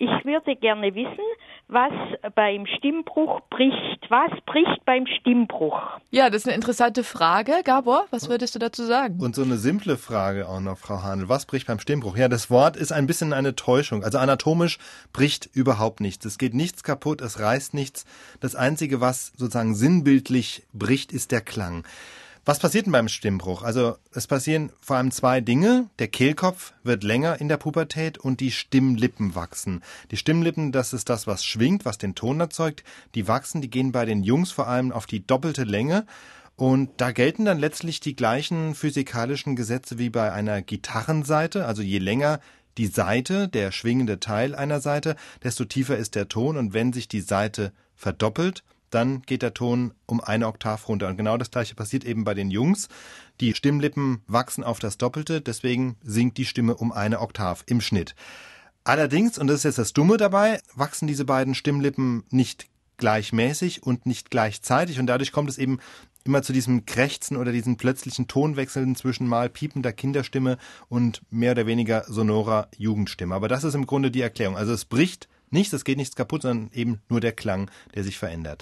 ich würde gerne wissen, was beim Stimmbruch bricht. Was bricht beim Stimmbruch? Ja, das ist eine interessante Frage. Gabor, was würdest du dazu sagen? Und so eine simple Frage auch noch, Frau Hanel. Was bricht beim Stimmbruch? Ja, das Wort ist ein bisschen eine Täuschung. Also anatomisch bricht überhaupt nichts. Es geht nichts kaputt, es reißt nichts. Das Einzige, was sozusagen sinnbildlich bricht, ist der Klang. Was passiert denn beim Stimmbruch? Also es passieren vor allem zwei Dinge. Der Kehlkopf wird länger in der Pubertät und die Stimmlippen wachsen. Die Stimmlippen, das ist das, was schwingt, was den Ton erzeugt. Die wachsen, die gehen bei den Jungs vor allem auf die doppelte Länge. Und da gelten dann letztlich die gleichen physikalischen Gesetze wie bei einer Gitarrenseite. Also je länger die Seite, der schwingende Teil einer Seite, desto tiefer ist der Ton. Und wenn sich die Seite verdoppelt, dann geht der Ton um eine Oktav runter. Und genau das gleiche passiert eben bei den Jungs. Die Stimmlippen wachsen auf das Doppelte, deswegen sinkt die Stimme um eine Oktav im Schnitt. Allerdings, und das ist jetzt das Dumme dabei, wachsen diese beiden Stimmlippen nicht gleichmäßig und nicht gleichzeitig und dadurch kommt es eben immer zu diesem Krächzen oder diesen plötzlichen Tonwechseln zwischen mal piepender Kinderstimme und mehr oder weniger sonorer Jugendstimme. Aber das ist im Grunde die Erklärung. Also es bricht nichts, es geht nichts kaputt, sondern eben nur der Klang, der sich verändert.